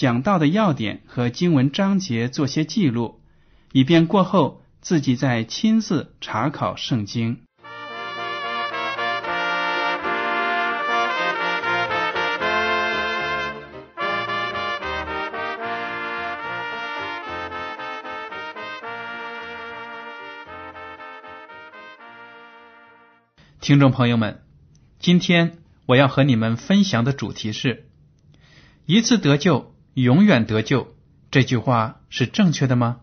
讲到的要点和经文章节做些记录，以便过后自己再亲自查考圣经。听众朋友们，今天我要和你们分享的主题是“一次得救，永远得救”。这句话是正确的吗？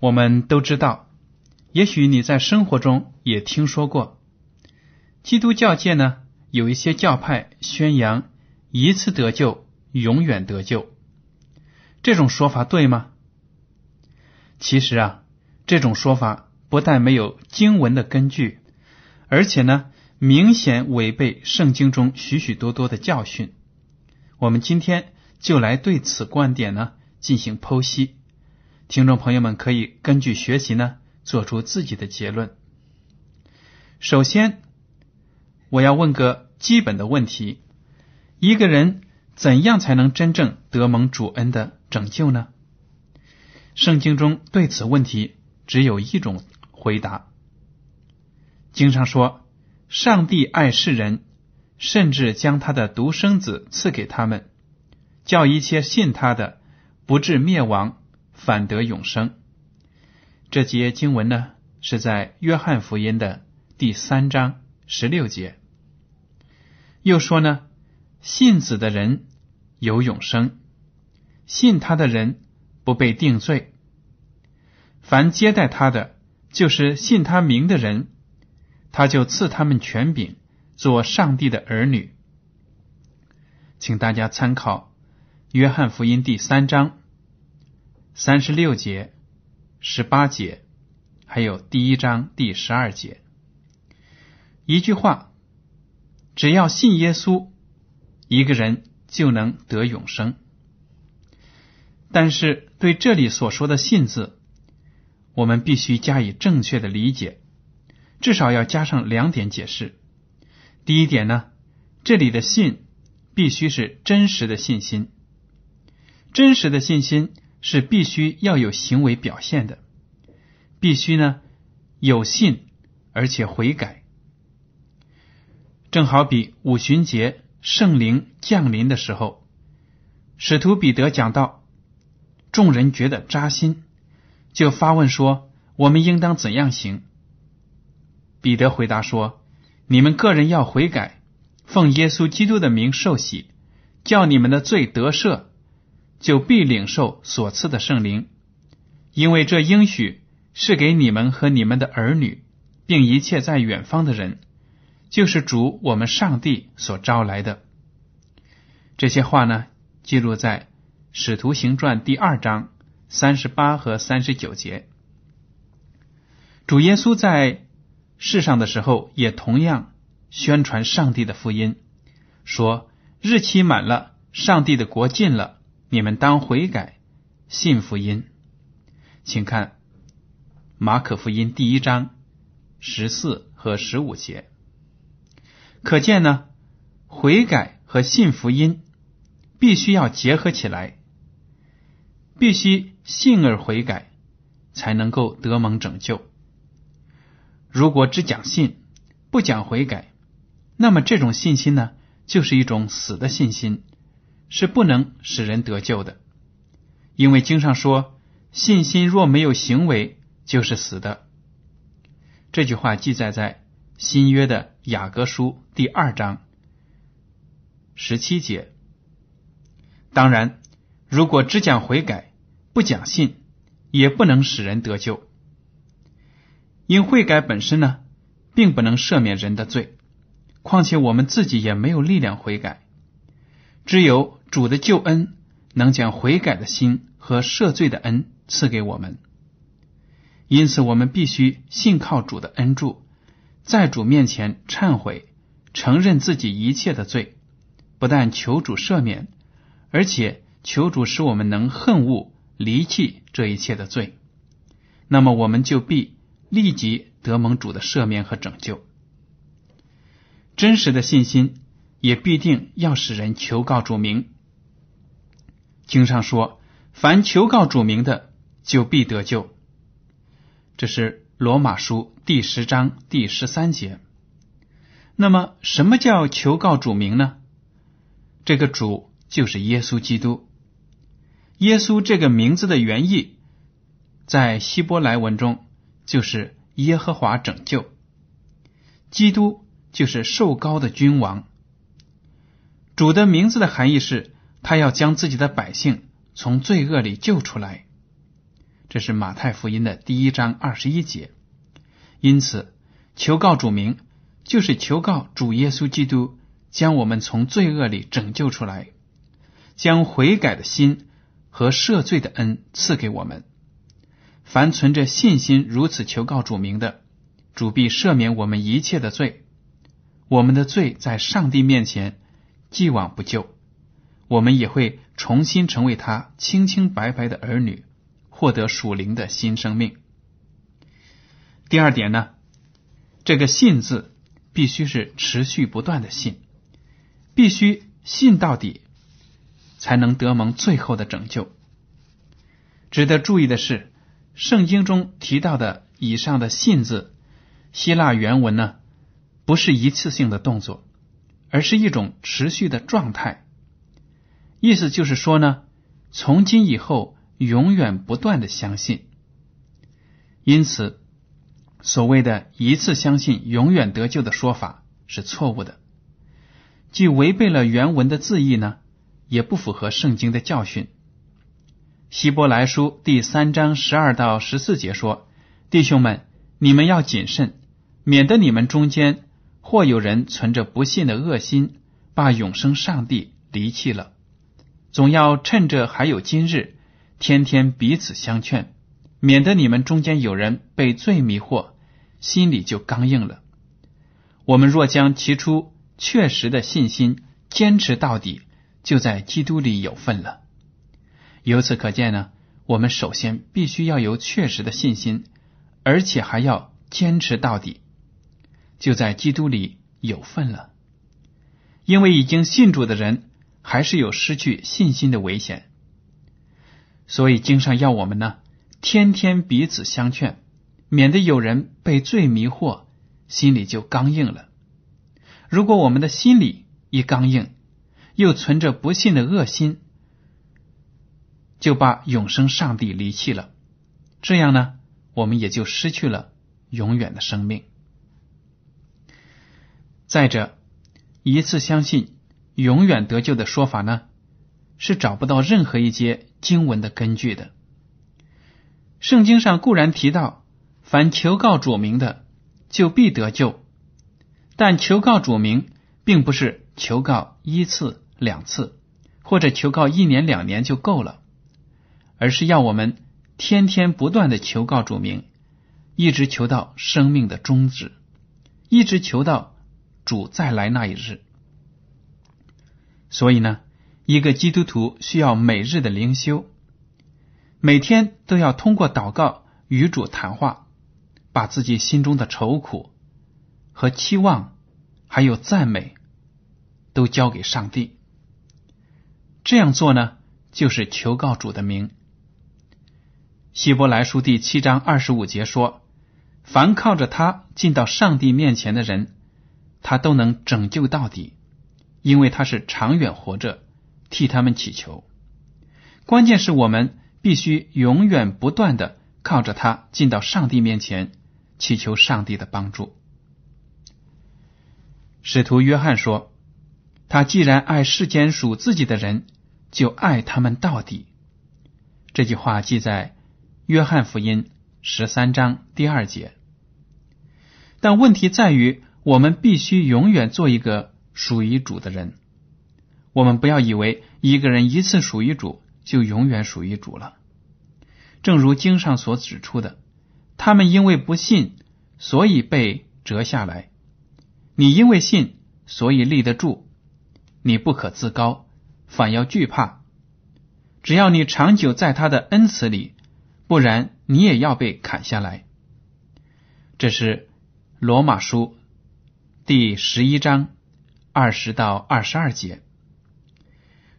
我们都知道，也许你在生活中也听说过，基督教界呢有一些教派宣扬“一次得救，永远得救”。这种说法对吗？其实啊，这种说法。不但没有经文的根据，而且呢，明显违背圣经中许许多多的教训。我们今天就来对此观点呢进行剖析。听众朋友们可以根据学习呢做出自己的结论。首先，我要问个基本的问题：一个人怎样才能真正得蒙主恩的拯救呢？圣经中对此问题只有一种。回答：经常说，上帝爱世人，甚至将他的独生子赐给他们，叫一切信他的不至灭亡，反得永生。这节经文呢，是在约翰福音的第三章十六节。又说呢，信子的人有永生，信他的人不被定罪，凡接待他的。就是信他名的人，他就赐他们权柄，做上帝的儿女。请大家参考《约翰福音》第三章三十六节、十八节，还有第一章第十二节。一句话，只要信耶稣，一个人就能得永生。但是，对这里所说的“信”字。我们必须加以正确的理解，至少要加上两点解释。第一点呢，这里的信必须是真实的信心，真实的信心是必须要有行为表现的，必须呢有信而且悔改。正好比五旬节圣灵降临的时候，使徒彼得讲到，众人觉得扎心。就发问说：“我们应当怎样行？”彼得回答说：“你们个人要悔改，奉耶稣基督的名受洗，叫你们的罪得赦，就必领受所赐的圣灵。因为这应许是给你们和你们的儿女，并一切在远方的人，就是主我们上帝所招来的。”这些话呢，记录在《使徒行传》第二章。三十八和三十九节，主耶稣在世上的时候，也同样宣传上帝的福音，说日期满了，上帝的国近了，你们当悔改，信福音。请看马可福音第一章十四和十五节，可见呢，悔改和信福音必须要结合起来，必须。信而悔改，才能够得蒙拯救。如果只讲信，不讲悔改，那么这种信心呢，就是一种死的信心，是不能使人得救的，因为经上说：“信心若没有行为，就是死的。”这句话记载在新约的雅各书第二章十七节。当然，如果只讲悔改，不讲信，也不能使人得救。因悔改本身呢，并不能赦免人的罪，况且我们自己也没有力量悔改。只有主的救恩能将悔改的心和赦罪的恩赐给我们。因此，我们必须信靠主的恩助，在主面前忏悔，承认自己一切的罪，不但求主赦免，而且求主使我们能恨恶、离弃这一切的罪。那么，我们就必立即得蒙主的赦免和拯救。真实的信心也必定要使人求告主名。经上说：“凡求告主名的，就必得救。”这是罗马书第十章第十三节。那么，什么叫求告主名呢？这个主就是耶稣基督。耶稣这个名字的原意，在希伯来文中就是耶和华拯救。基督就是受高的君王。主的名字的含义是，他要将自己的百姓从罪恶里救出来。这是马太福音的第一章二十一节，因此求告主名，就是求告主耶稣基督将我们从罪恶里拯救出来，将悔改的心和赦罪的恩赐给我们。凡存着信心如此求告主名的，主必赦免我们一切的罪。我们的罪在上帝面前既往不咎，我们也会重新成为他清清白白的儿女。获得属灵的新生命。第二点呢，这个“信”字必须是持续不断的信，必须信到底，才能得蒙最后的拯救。值得注意的是，圣经中提到的以上的“信”字，希腊原文呢，不是一次性的动作，而是一种持续的状态。意思就是说呢，从今以后。永远不断的相信，因此所谓的一次相信永远得救的说法是错误的，既违背了原文的字义呢，也不符合圣经的教训。希伯来书第三章十二到十四节说：“弟兄们，你们要谨慎，免得你们中间或有人存着不信的恶心，把永生上帝离弃了。总要趁着还有今日。”天天彼此相劝，免得你们中间有人被罪迷惑，心里就刚硬了。我们若将提出确实的信心坚持到底，就在基督里有份了。由此可见呢，我们首先必须要有确实的信心，而且还要坚持到底，就在基督里有份了。因为已经信主的人，还是有失去信心的危险。所以经上要我们呢，天天彼此相劝，免得有人被罪迷惑，心里就刚硬了。如果我们的心里一刚硬，又存着不信的恶心，就把永生上帝离弃了，这样呢，我们也就失去了永远的生命。再者，一次相信永远得救的说法呢，是找不到任何一节。经文的根据的，圣经上固然提到，凡求告主名的，就必得救。但求告主名，并不是求告一次两次，或者求告一年两年就够了，而是要我们天天不断的求告主名，一直求到生命的终止，一直求到主再来那一日。所以呢。一个基督徒需要每日的灵修，每天都要通过祷告与主谈话，把自己心中的愁苦和期望，还有赞美，都交给上帝。这样做呢，就是求告主的名。希伯来书第七章二十五节说：“凡靠着他进到上帝面前的人，他都能拯救到底，因为他是长远活着。”替他们祈求。关键是我们必须永远不断的靠着他进到上帝面前，祈求上帝的帮助。使徒约翰说：“他既然爱世间属自己的人，就爱他们到底。”这句话记在约翰福音十三章第二节。但问题在于，我们必须永远做一个属于主的人。我们不要以为一个人一次属于主，就永远属于主了。正如经上所指出的，他们因为不信，所以被折下来。你因为信，所以立得住。你不可自高，反要惧怕。只要你长久在他的恩慈里，不然你也要被砍下来。这是罗马书第十一章二十到二十二节。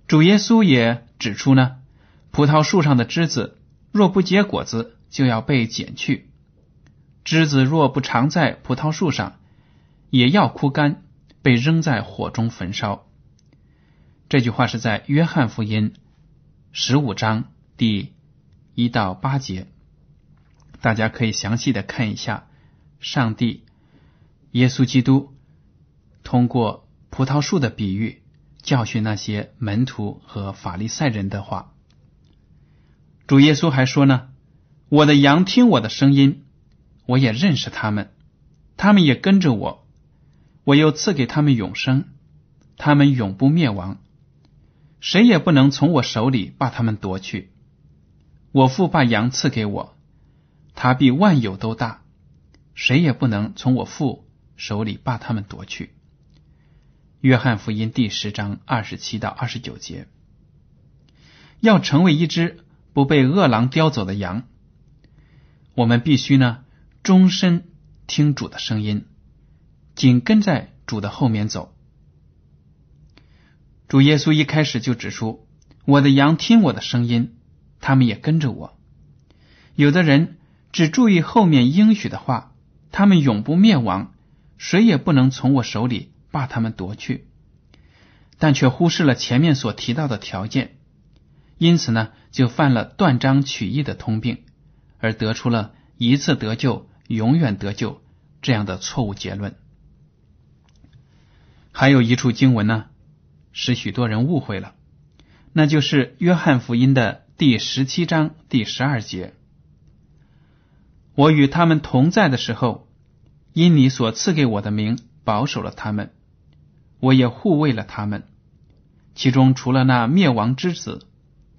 主耶稣也指出呢，葡萄树上的枝子若不结果子，就要被剪去；枝子若不常在葡萄树上，也要枯干，被扔在火中焚烧。这句话是在约翰福音十五章第一到八节，大家可以详细的看一下。上帝、耶稣基督通过葡萄树的比喻教训那些门徒和法利赛人的话。主耶稣还说呢：“我的羊听我的声音，我也认识他们，他们也跟着我。”我又赐给他们永生，他们永不灭亡，谁也不能从我手里把他们夺去。我父把羊赐给我，他比万有都大，谁也不能从我父手里把他们夺去。约翰福音第十章二十七到二十九节，要成为一只不被恶狼叼走的羊，我们必须呢终身听主的声音。紧跟在主的后面走。主耶稣一开始就指出：“我的羊听我的声音，他们也跟着我。”有的人只注意后面应许的话，他们永不灭亡，谁也不能从我手里把他们夺去，但却忽视了前面所提到的条件，因此呢，就犯了断章取义的通病，而得出了一次得救，永远得救这样的错误结论。还有一处经文呢，使许多人误会了，那就是约翰福音的第十七章第十二节：“我与他们同在的时候，因你所赐给我的名，保守了他们，我也护卫了他们。其中除了那灭亡之子，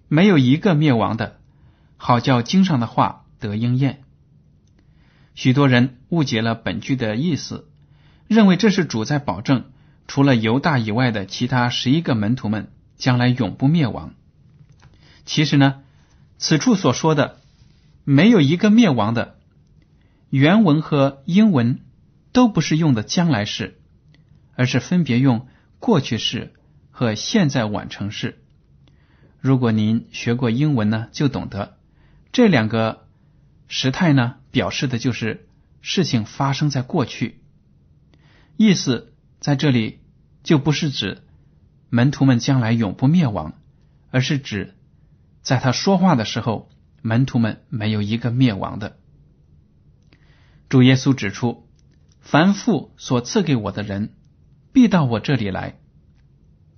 没有一个灭亡的，好叫经上的话得应验。”许多人误解了本句的意思，认为这是主在保证。除了犹大以外的其他十一个门徒们将来永不灭亡。其实呢，此处所说的没有一个灭亡的，原文和英文都不是用的将来式，而是分别用过去式和现在完成式。如果您学过英文呢，就懂得这两个时态呢，表示的就是事情发生在过去，意思。在这里就不是指门徒们将来永不灭亡，而是指在他说话的时候，门徒们没有一个灭亡的。主耶稣指出：“凡父所赐给我的人，必到我这里来；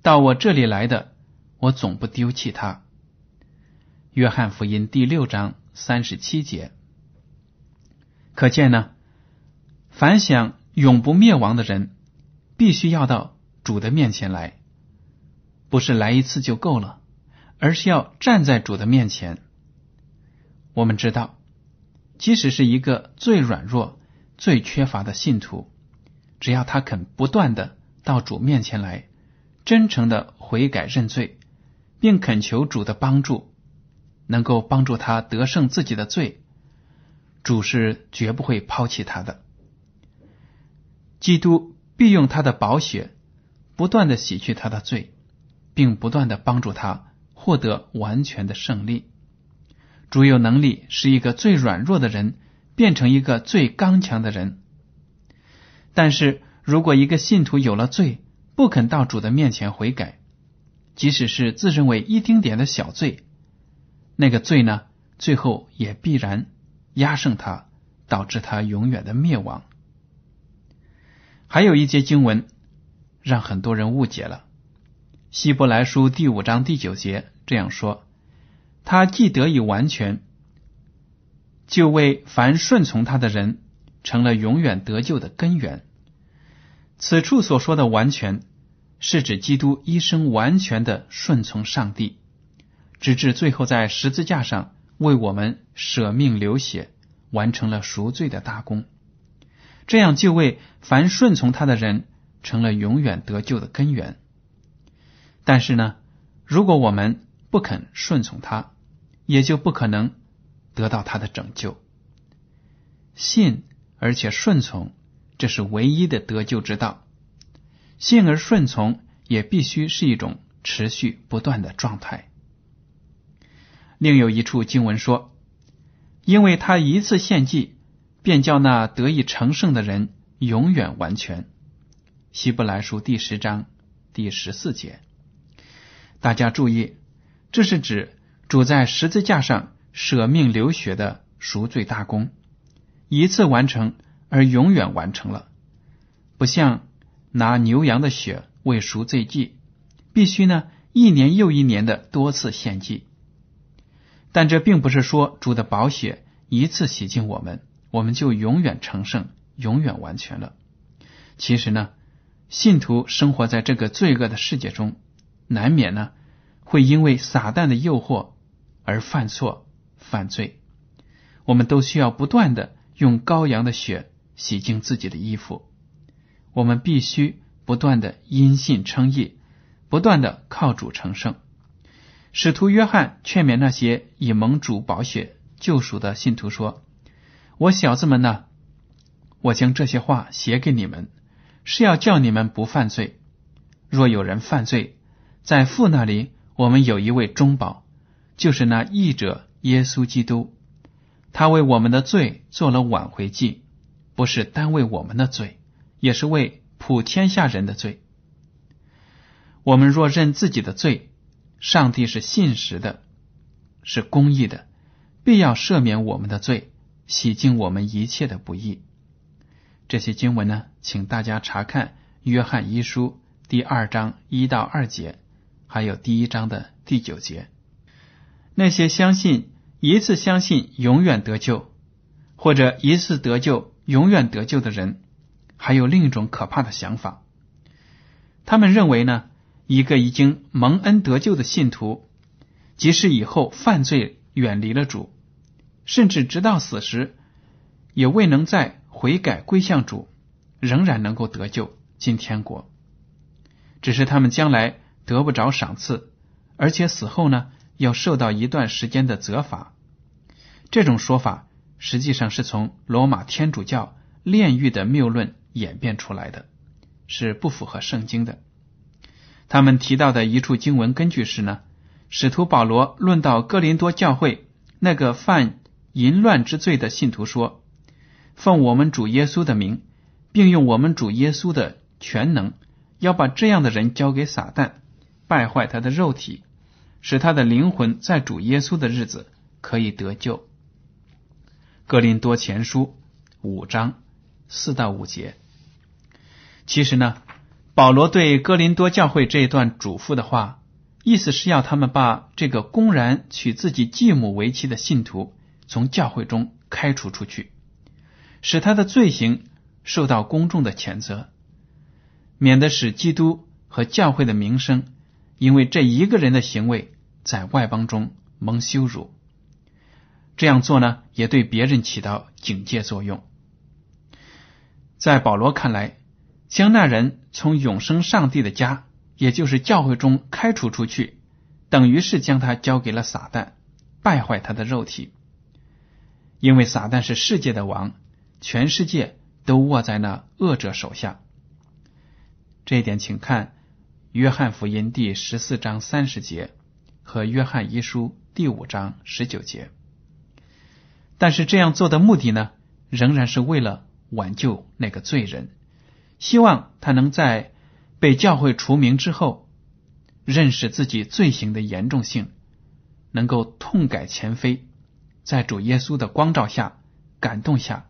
到我这里来的，我总不丢弃他。”约翰福音第六章三十七节。可见呢，凡想永不灭亡的人。必须要到主的面前来，不是来一次就够了，而是要站在主的面前。我们知道，即使是一个最软弱、最缺乏的信徒，只要他肯不断的到主面前来，真诚的悔改认罪，并恳求主的帮助，能够帮助他得胜自己的罪，主是绝不会抛弃他的。基督。必用他的宝血不断的洗去他的罪，并不断的帮助他获得完全的胜利。主有能力使一个最软弱的人变成一个最刚强的人。但是如果一个信徒有了罪，不肯到主的面前悔改，即使是自认为一丁点的小罪，那个罪呢，最后也必然压胜他，导致他永远的灭亡。还有一节经文让很多人误解了，《希伯来书》第五章第九节这样说：“他既得以完全，就为凡顺从他的人成了永远得救的根源。”此处所说的完全，是指基督一生完全的顺从上帝，直至最后在十字架上为我们舍命流血，完成了赎罪的大功。这样就为凡顺从他的人成了永远得救的根源。但是呢，如果我们不肯顺从他，也就不可能得到他的拯救。信而且顺从。这是唯一的得救之道，信而顺从也必须是一种持续不断的状态。另有一处经文说：“因为他一次献祭，便叫那得以成圣的人永远完全。”希伯来书第十章第十四节。大家注意，这是指主在十字架上舍命流血的赎罪大功，一次完成。而永远完成了，不像拿牛羊的血为赎罪祭，必须呢一年又一年的多次献祭。但这并不是说主的宝血一次洗净我们，我们就永远成圣、永远完全了。其实呢，信徒生活在这个罪恶的世界中，难免呢会因为撒旦的诱惑而犯错、犯罪。我们都需要不断的用羔羊的血。洗净自己的衣服，我们必须不断的因信称义，不断的靠主成圣。使徒约翰劝勉那些以蒙主宝血救赎的信徒说：“我小子们呢，我将这些话写给你们，是要叫你们不犯罪。若有人犯罪，在父那里，我们有一位中保，就是那义者耶稣基督，他为我们的罪做了挽回祭。”不是单为我们的罪，也是为普天下人的罪。我们若认自己的罪，上帝是信实的，是公义的，必要赦免我们的罪，洗净我们一切的不义。这些经文呢，请大家查看《约翰一书》第二章一到二节，还有第一章的第九节。那些相信一次相信永远得救，或者一次得救。永远得救的人，还有另一种可怕的想法。他们认为呢，一个已经蒙恩得救的信徒，即使以后犯罪远离了主，甚至直到死时，也未能再悔改归向主，仍然能够得救进天国。只是他们将来得不着赏赐，而且死后呢，要受到一段时间的责罚。这种说法。实际上是从罗马天主教炼狱的谬论演变出来的，是不符合圣经的。他们提到的一处经文根据是呢，使徒保罗论到哥林多教会那个犯淫乱之罪的信徒说：“奉我们主耶稣的名，并用我们主耶稣的全能，要把这样的人交给撒旦，败坏他的肉体，使他的灵魂在主耶稣的日子可以得救。”格林多前书五章四到五节，其实呢，保罗对哥林多教会这一段嘱咐的话，意思是要他们把这个公然娶自己继母为妻的信徒从教会中开除出去，使他的罪行受到公众的谴责，免得使基督和教会的名声因为这一个人的行为在外邦中蒙羞辱。这样做呢，也对别人起到警戒作用。在保罗看来，将那人从永生上帝的家，也就是教会中开除出去，等于是将他交给了撒旦，败坏他的肉体。因为撒旦是世界的王，全世界都握在那恶者手下。这一点，请看约翰福音第十四章三十节和约翰一书第五章十九节。但是这样做的目的呢，仍然是为了挽救那个罪人，希望他能在被教会除名之后，认识自己罪行的严重性，能够痛改前非，在主耶稣的光照下、感动下，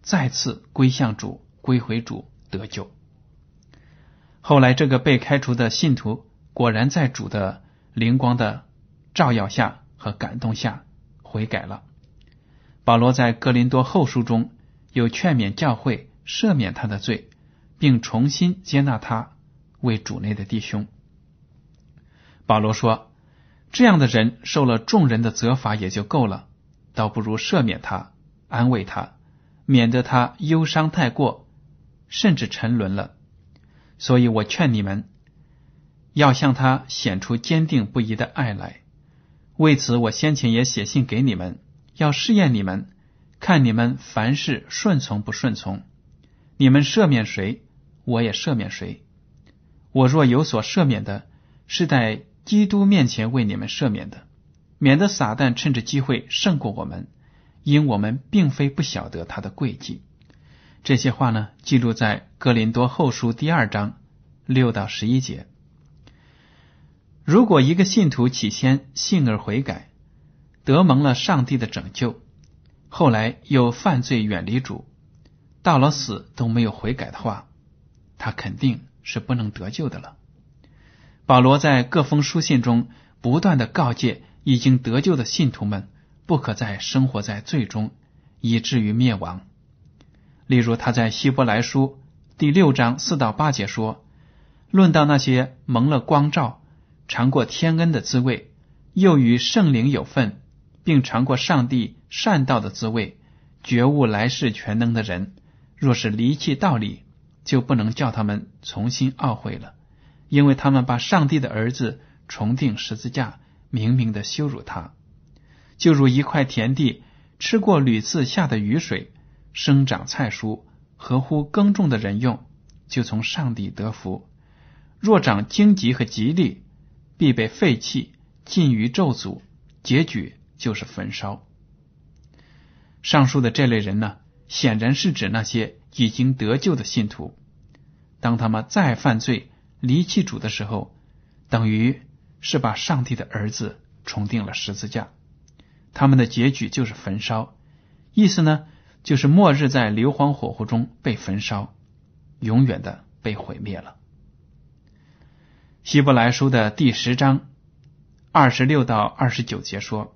再次归向主、归回主得救。后来，这个被开除的信徒果然在主的灵光的照耀下和感动下悔改了。保罗在哥林多后书中又劝勉教会赦免他的罪，并重新接纳他为主内的弟兄。保罗说：“这样的人受了众人的责罚也就够了，倒不如赦免他，安慰他，免得他忧伤太过，甚至沉沦了。所以我劝你们，要向他显出坚定不移的爱来。为此，我先前也写信给你们。”要试验你们，看你们凡事顺从不顺从。你们赦免谁，我也赦免谁。我若有所赦免的，是在基督面前为你们赦免的，免得撒旦趁着机会胜过我们，因我们并非不晓得他的诡计。这些话呢，记录在哥林多后书第二章六到十一节。如果一个信徒起先信而悔改，得蒙了上帝的拯救，后来又犯罪远离主，到了死都没有悔改的话，他肯定是不能得救的了。保罗在各封书信中不断的告诫已经得救的信徒们，不可再生活在罪中，以至于灭亡。例如他在希伯来书第六章四到八节说：“论到那些蒙了光照、尝过天恩的滋味，又与圣灵有份。”并尝过上帝善道的滋味，觉悟来世全能的人，若是离弃道理，就不能叫他们重新懊悔了，因为他们把上帝的儿子重定十字架，明明的羞辱他，就如一块田地吃过屡次下的雨水，生长菜蔬，合乎耕种的人用，就从上帝得福；若长荆棘和吉利，必被废弃，尽于咒诅，结局。就是焚烧。上述的这类人呢，显然是指那些已经得救的信徒。当他们再犯罪、离弃主的时候，等于是把上帝的儿子重定了十字架。他们的结局就是焚烧，意思呢，就是末日在硫磺火湖中被焚烧，永远的被毁灭了。希伯来书的第十章二十六到二十九节说。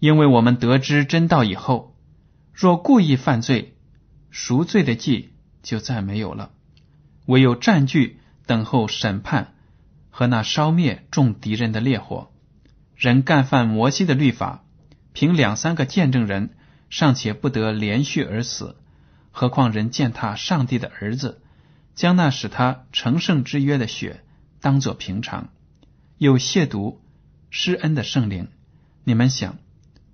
因为我们得知真道以后，若故意犯罪，赎罪的祭就再没有了，唯有占据等候审判和那烧灭众敌人的烈火。人干犯摩西的律法，凭两三个见证人尚且不得连续而死，何况人践踏上帝的儿子，将那使他成圣之约的血当作平常，又亵渎施恩的圣灵，你们想？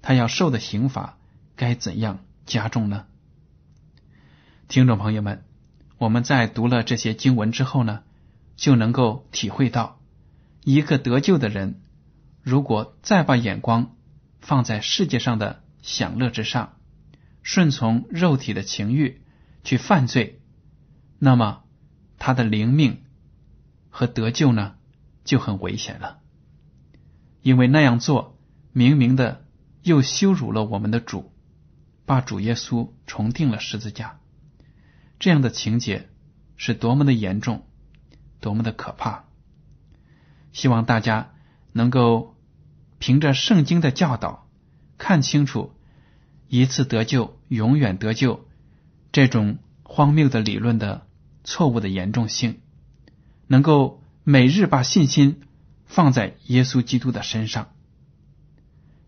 他要受的刑罚该怎样加重呢？听众朋友们，我们在读了这些经文之后呢，就能够体会到，一个得救的人，如果再把眼光放在世界上的享乐之上，顺从肉体的情欲去犯罪，那么他的灵命和得救呢就很危险了，因为那样做明明的。又羞辱了我们的主，把主耶稣重定了十字架，这样的情节是多么的严重，多么的可怕！希望大家能够凭着圣经的教导，看清楚一次得救永远得救这种荒谬的理论的错误的严重性，能够每日把信心放在耶稣基督的身上，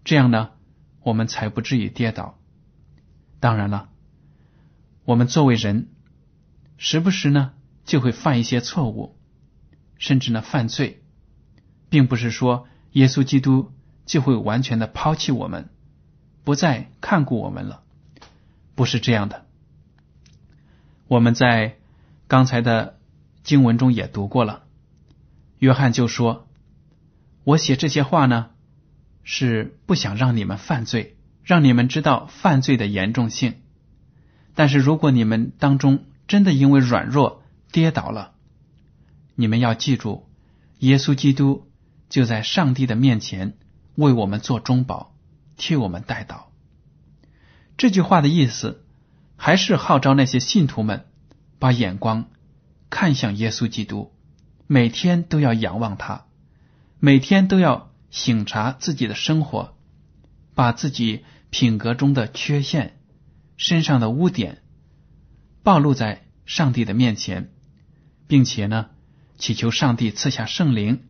这样呢？我们才不至于跌倒。当然了，我们作为人，时不时呢就会犯一些错误，甚至呢犯罪，并不是说耶稣基督就会完全的抛弃我们，不再看顾我们了，不是这样的。我们在刚才的经文中也读过了，约翰就说：“我写这些话呢。”是不想让你们犯罪，让你们知道犯罪的严重性。但是如果你们当中真的因为软弱跌倒了，你们要记住，耶稣基督就在上帝的面前为我们做中保，替我们代祷。这句话的意思还是号召那些信徒们把眼光看向耶稣基督，每天都要仰望他，每天都要省察自己的生活，把自己品格中的缺陷、身上的污点暴露在上帝的面前，并且呢，祈求上帝赐下圣灵，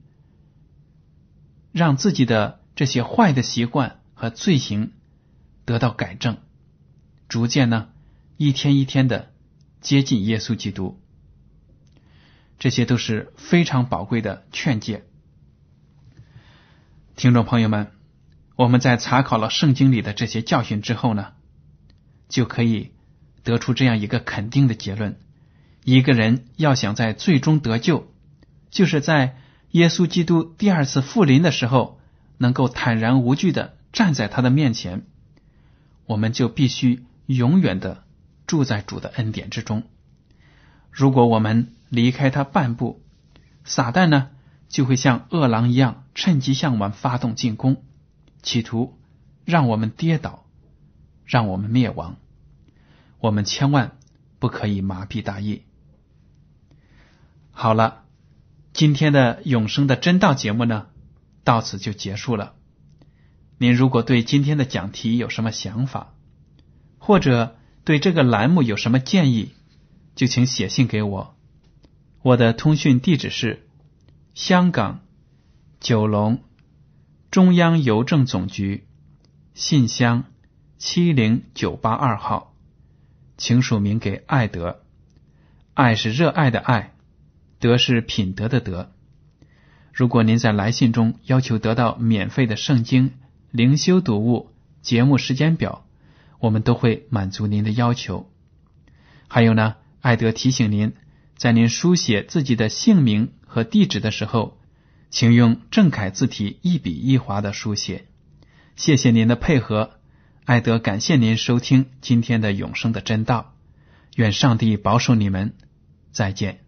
让自己的这些坏的习惯和罪行得到改正。逐渐呢，一天一天的接近耶稣基督，这些都是非常宝贵的劝诫。听众朋友们，我们在查考了圣经里的这些教训之后呢，就可以得出这样一个肯定的结论：一个人要想在最终得救，就是在耶稣基督第二次复临的时候，能够坦然无惧的站在他的面前，我们就必须。永远的住在主的恩典之中。如果我们离开他半步，撒旦呢就会像饿狼一样，趁机向我们发动进攻，企图让我们跌倒，让我们灭亡。我们千万不可以麻痹大意。好了，今天的永生的真道节目呢，到此就结束了。您如果对今天的讲题有什么想法？或者对这个栏目有什么建议，就请写信给我。我的通讯地址是香港九龙中央邮政总局信箱七零九八二号，请署名给爱德。爱是热爱的爱，德是品德的德。如果您在来信中要求得到免费的圣经灵修读物节目时间表。我们都会满足您的要求。还有呢，艾德提醒您，在您书写自己的姓名和地址的时候，请用正楷字体一笔一划的书写。谢谢您的配合，艾德感谢您收听今天的永生的真道。愿上帝保守你们，再见。